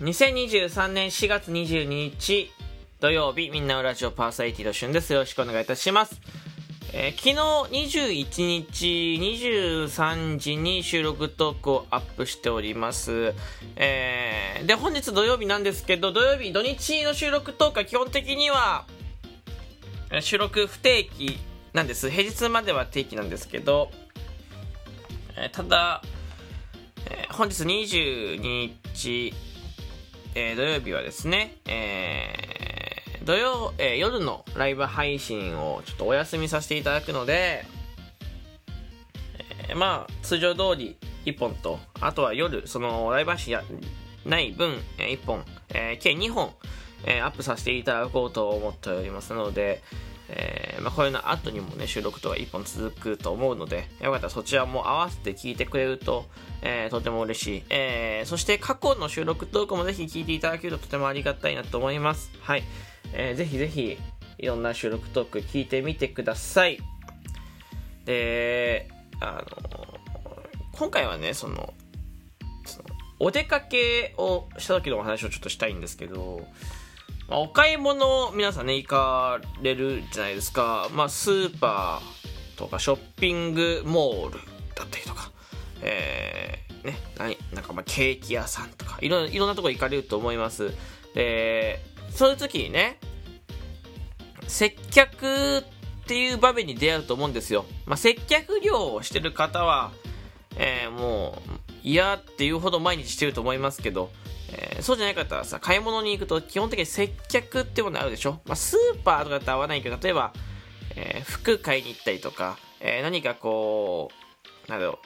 2023年4月22日土曜日みんなのラジオパーソナリティのしゅんです。よろしくお願いいたします。えー昨日21日23時に収録トークをアップしております。えーで、本日土曜日なんですけど、土曜日、土日の収録トークは基本的には、収録不定期なんです。平日までは定期なんですけど、えーただ、えー本日22日、えー土曜日はですね、えー土曜、えー夜のライブ配信をちょっとお休みさせていただくので、えーまあ、通常通り1本と、あとは夜、そのライブ配信やない分、え1本、えー計2本、えーアップさせていただこうと思っておりますので、えーまあ、これの後にもね、収録とか1本続くと思うので、よかったらそちらも合わせて聞いてくれると、えーとても嬉しい。えーそして過去の収録トークもぜひ聞いていただけるととてもありがたいなと思います。はい。えーぜひぜひ、いろんな収録トーク聞いてみてください。で、あの、今回はね、その、そのお出かけをした時のお話をちょっとしたいんですけど、まあお買い物皆さんね行かれるじゃないですか、まあ、スーパーとかショッピングモールだったりとか、えーね、何なんかまあケーキ屋さんとか。いろいろんなとこ行かれると思います。でそういう時にね接客っていう場面に出会うと思うんですよ、まあ、接客業をしてる方は、えーもう嫌っていうほど毎日してると思いますけど、えーそうじゃない方はさ買い物に行くと基本的に接客ってものあるでしょ、まあ、スーパーとかだって合わないけど例えば、えー服買いに行ったりとか、えー何かこうなんだろう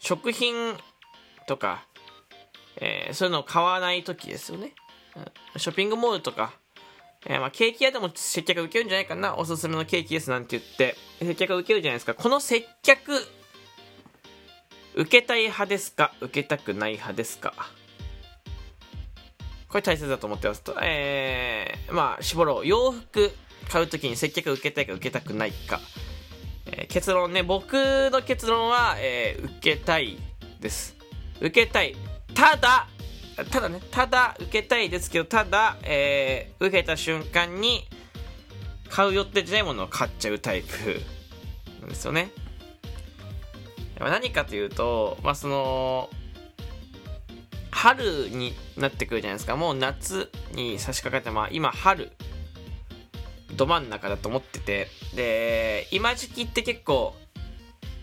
食品とか、えそういうのを買わない時ですよね、ショッピングモールとか、えーまあ、ケーキ屋でも接客受けるんじゃないかな？おすすめのケーキですなんて言って接客受けるじゃないですか。この接客受けたい派ですか？受けたくない派ですか？これ大切だと思ってますと、えー、まあ、絞ろう。洋服買うときに接客受けたいか受けたくないか。えー結論ね、僕の結論は、えー受けたいです。受けたい。ただ、ただね、ただ受けたいですけど、ただ、えー受けた瞬間に買う予定じゃないものを買っちゃうタイプなんですよね。ま何かというと、まあ、その、春になってくるじゃないですか。もう夏に差し掛かって、まあ今春、ど真ん中だと思ってて、で、今時期って結構、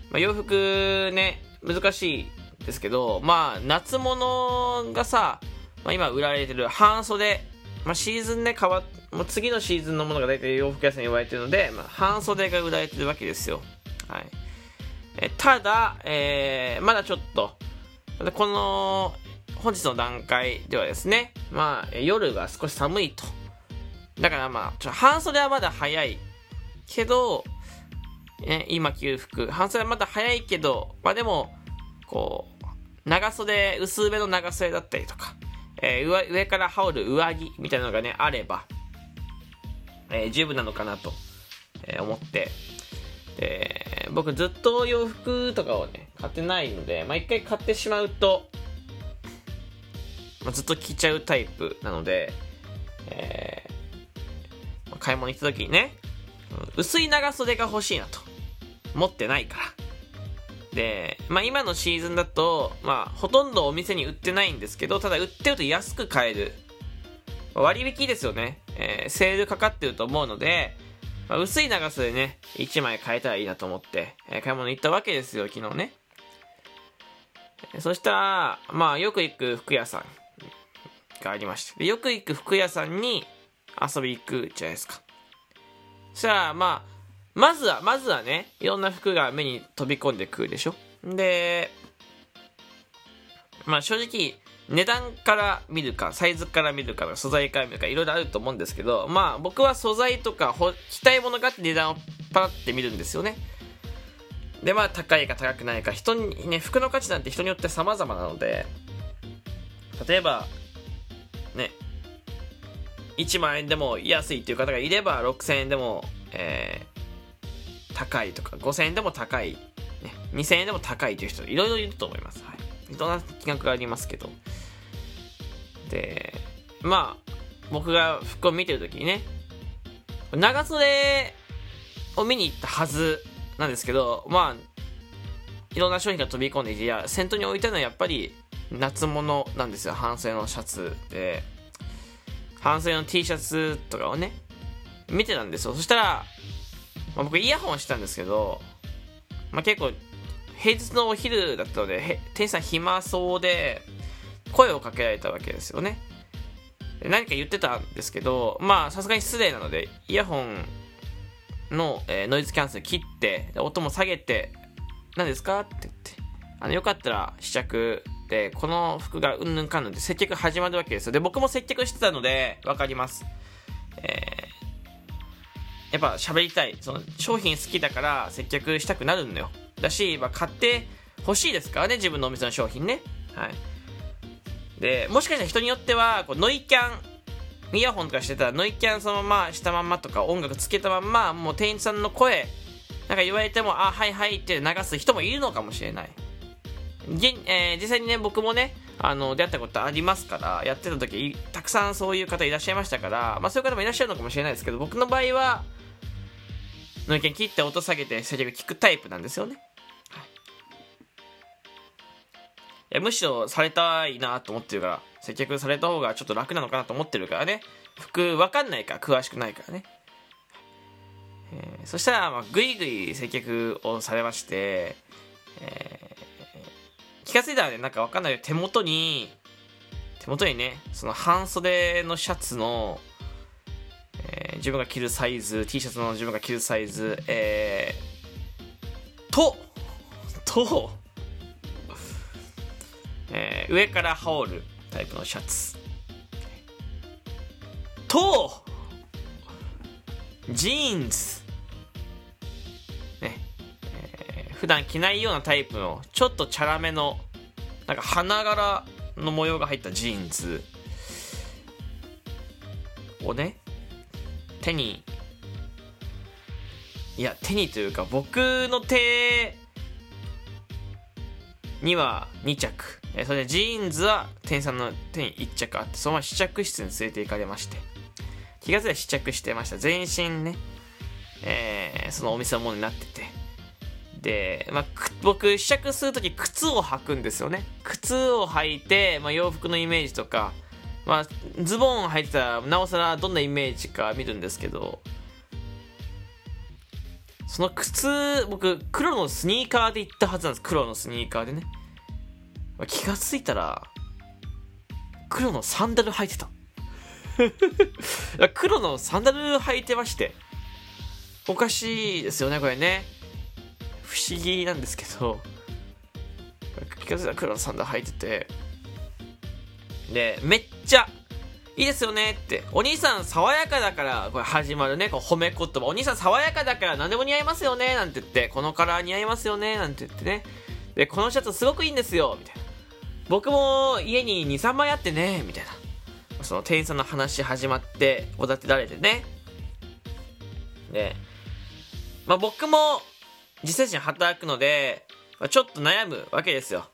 まあ、洋服ね、難しいですけど、まあ夏物がさ、まあ、今売られてる半袖、まあ、シーズンで変わっ、もう次のシーズンのものが大体洋服屋さんに言われてるので、まあ、半袖が売られてるわけですよ。はい。えただ、えーまだちょっと、この、本日の段階ではですね、まあ、夜が少し寒いと。だからまあ、ちょ半袖はまだ早い。けど、え今着る服、半袖はまだ早いけど、まあでも、こう、長袖、薄めの長袖だったりとか、えー上上から羽織る上着みたいなのがね、あれば、えー十分なのかなと、えー思って、で僕ずっと洋服とかをね買ってないので、まあ、回買ってしまうと、まあ、ずっと着ちゃうタイプなので、えー買い物行った時にね薄い長袖が欲しいなと持ってないから。で、まあ、今のシーズンだと、まあ、ほとんどお店に売ってないんですけどただ売ってると安く買える。割引ですよね、えーセールかかってると思うので、まあ、薄い長袖ね、1枚買えたらいいなと思って、えー買い物行ったわけですよ、昨日ね。そしたら、まあ、よく行く服屋さんがありまして、よく行く服屋さんに遊び行くじゃないですか。そしたら、まあ、まずは、まずはね、いろんな服が目に飛び込んでくるでしょ。で、まあ正直、値段から見るか、サイズから見るか、素材から見るか、いろいろあると思うんですけど、まあ僕は素材とか、着たいものがあって値段をパラって見るんですよね。で、まあ高いか高くないか、人にね、服の価値なんて人によって様々なので、例えば、ね、1万円でも安いっていう方がいれば、6000円でも、えー高いとか、5000円でも高い、ね、2000円でも高いという人、いろいろいると思います。はい。いろんな金額がありますけど。で、まあ、僕が服を見てる時にね、長袖を見に行ったはずなんですけど、まあ、いろんな商品が飛び込んでいて、いや、先頭に置いたのはやっぱり夏物なんですよ。半袖のシャツで。半袖の T シャツとかをね、見てたんですよ。そしたら、まあ、僕イヤホンしてたんですけど、まあ、結構、平日のお昼だったので、店員さん暇そうで、声をかけられたわけですよね。何か言ってたんですけど、まあ、さすがに失礼なので、イヤホンの、えー、ノイズキャンセル切って、音も下げて、何ですか？って言って、あの、よかったら試着で、この服がうんぬんかんぬんで接客始まるわけですよ。で、僕も接客してたので、わかります。えー、やっぱ喋りたい。その、商品好きだから接客したくなるんだよ。だし、まあ、買って欲しいですからね、自分のお店の商品ね。はい。で、もしかしたら人によっては、こうノイキャン、イヤホンとかしてたらノイキャンそのまましたまんまとか音楽つけたまんま、もう店員さんの声、なんか言われても、あ、はいはいって流す人もいるのかもしれない。現えー、実際にね、僕もね、あの、出会ったことありますから、やってた時、たくさんそういう方いらっしゃいましたから、まあそういう方もいらっしゃるのかもしれないですけど、僕の場合は、ノイキャン切って音下げて接客聞くタイプなんですよね。やむしろされたいなと思ってるから接客された方がちょっと楽なのかなと思ってるからね。服分かんないから詳しくないからね、えー、そしたら、まあ、ぐいぐい接客をされまして、えー、気が付いたらねなんか分かんないけど手元に手元にねその半袖のシャツの、えー、自分が着るサイズ T シャツの自分が着るサイズえー、とと、上から羽織るタイプのシャツ。とジーンズ。ね、えー、普段着ないようなタイプのちょっとチャラめのなんか花柄の模様が入ったジーンズ。をね手にいや手にというか僕の手には2着。えそれでジーンズは店員さんの手に1着あって、そのまま試着室に連れて行かれまして、気が付いたら試着してました。全身ね、えー、そのお店のものになってて。で、まあ、僕、試着するとき靴を履くんですよね。靴を履いて、まあ、洋服のイメージとか、まあ、ズボン履いてたら、なおさらどんなイメージか見るんですけど、その靴、僕、黒のスニーカーで行ったはずなんです。黒のスニーカーでね。ま気がついたら、黒のサンダル履いてた。黒のサンダル履いてまして。おかしいですよね、これね。不思議なんですけど。気がついたら黒のサンダル履いてて。で、めっちゃ、いいですよねって。お兄さん爽やかだから、これ始まるね、こう褒め言葉。お兄さん爽やかだから何でも似合いますよね、なんて言って。このカラー似合いますよね、なんて言ってね。で、このシャツすごくいいんですよ、みたいな。僕も家に2、3枚あってね、みたいな。その店員さんの話始まって、おだてられてね。で、まあ僕も実際に働くので、ちょっと悩むわけですよ。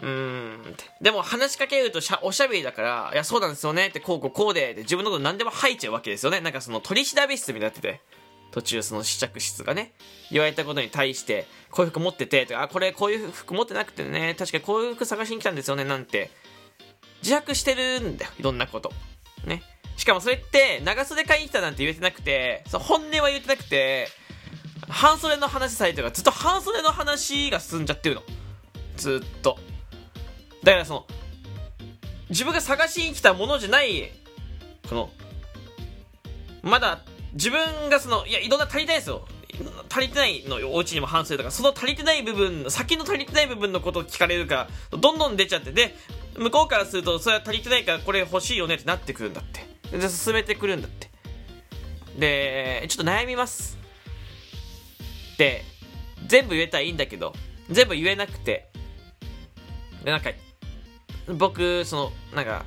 うん。でも話しかけるとしゃおしゃべりだから、いや、そうなんですよねって、こうこうこうで、で自分のこと何でも吐いちゃうわけですよね。なんかその取り調べ室みたいになってて。途中その試着室がね、言われたことに対して、こういう服持ってて、とか、あ、これこういう服持ってなくてね、確かにこういう服探しに来たんですよね、なんて、自白してるんだよ、いろんなこと。ね。しかもそれって、長袖買いに来たなんて言えてなくて、そ本音は言ってなくて、半袖の話されてるから、ずっと半袖の話が進んじゃってるの。ずっと。だからその、自分が探しに来たものじゃない、この、まだ自分がその、いや、いろんな足りないですよ。足りてないのよ、お家にも反省とか、その足りてない部分、先の足りてない部分のことを聞かれるから、どんどん出ちゃって、で、向こうからすると、それは足りてないから、これ欲しいよねってなってくるんだって。で、進めてくるんだって。で、ちょっと悩みます。で、全部言えたらいいんだけど、全部言えなくて、で、なんか、僕、その、なんか、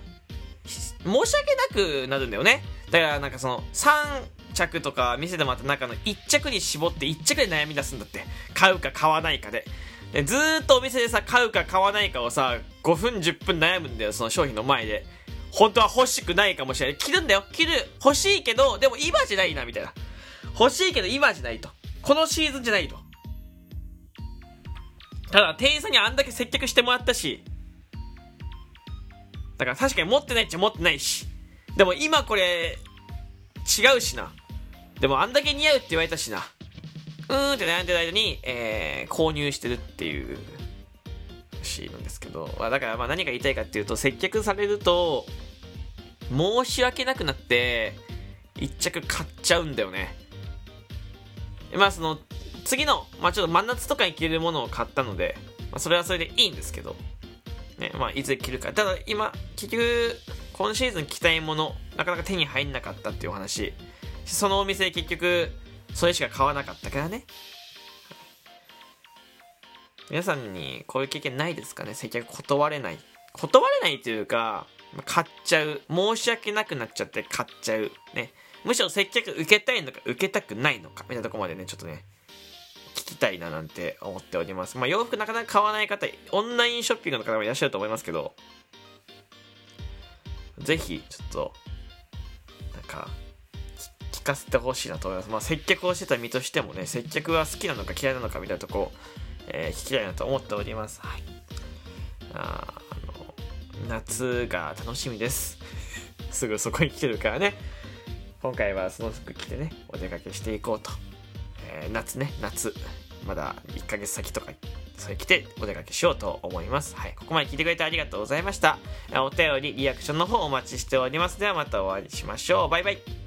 申し訳なくなるんだよね。だから、なんかその、3、着とか見せてもらった中の1着に絞って1着で悩み出すんだって。買うか買わないかで。でずーっとお店でさ、買うか買わないかをさ、5分10分悩むんだよ、その商品の前で。本当は欲しくないかもしれない。着るんだよ。着る。欲しいけど、でも今じゃないな、みたいな。欲しいけど今じゃないと。このシーズンじゃないと。ただ、店員さんにあんだけ接客してもらったし、だから確かに持ってないっちゃ持ってないし。でも今これ、違うしな。でもあんだけ似合うって言われたしな。うーんって悩んでる間に、えー、購入してるっていうシーンなんですけど、まだからまあ何が言いたいかっていうと、接客されると、申し訳なくなって、一着買っちゃうんだよね。まあその、次の、まあちょっと真夏とかに着れるものを買ったので、まあそれはそれでいいんですけど、ね、まあいつ着るか。ただ今、結局、今シーズン着たいもの、なかなか手に入んなかったっていうお話。そのお店結局、それしか買わなかったからね。皆さんにこういう経験ないですかね？接客断れない。断れないというか、買っちゃう。申し訳なくなっちゃって買っちゃう。ね。むしろ接客受けたいのか受けたくないのかみたいなとこまでね、ちょっとね、聞きたいななんて思っております。まあ洋服なかなか買わない方、オンラインショッピングの方もいらっしゃると思いますけど、ぜひ、ちょっと、なんか、聞かせてほしいなと思います。まあ接客をしてた身としてもね、接客は好きなのか嫌いなのかみたいなとこえー、聞きたいなと思っております。はい。ああの、夏が楽しみです。すぐそこに来てるからね。今回はその服着てね、お出かけしていこうと。えー、夏ね、夏。まだ1ヶ月先とか、それ着てお出かけしようと思います。はい。ここまで聞いてくれてありがとうございました。お便り、リアクションの方お待ちしております。ではまたお会いしましょう。バイバイ。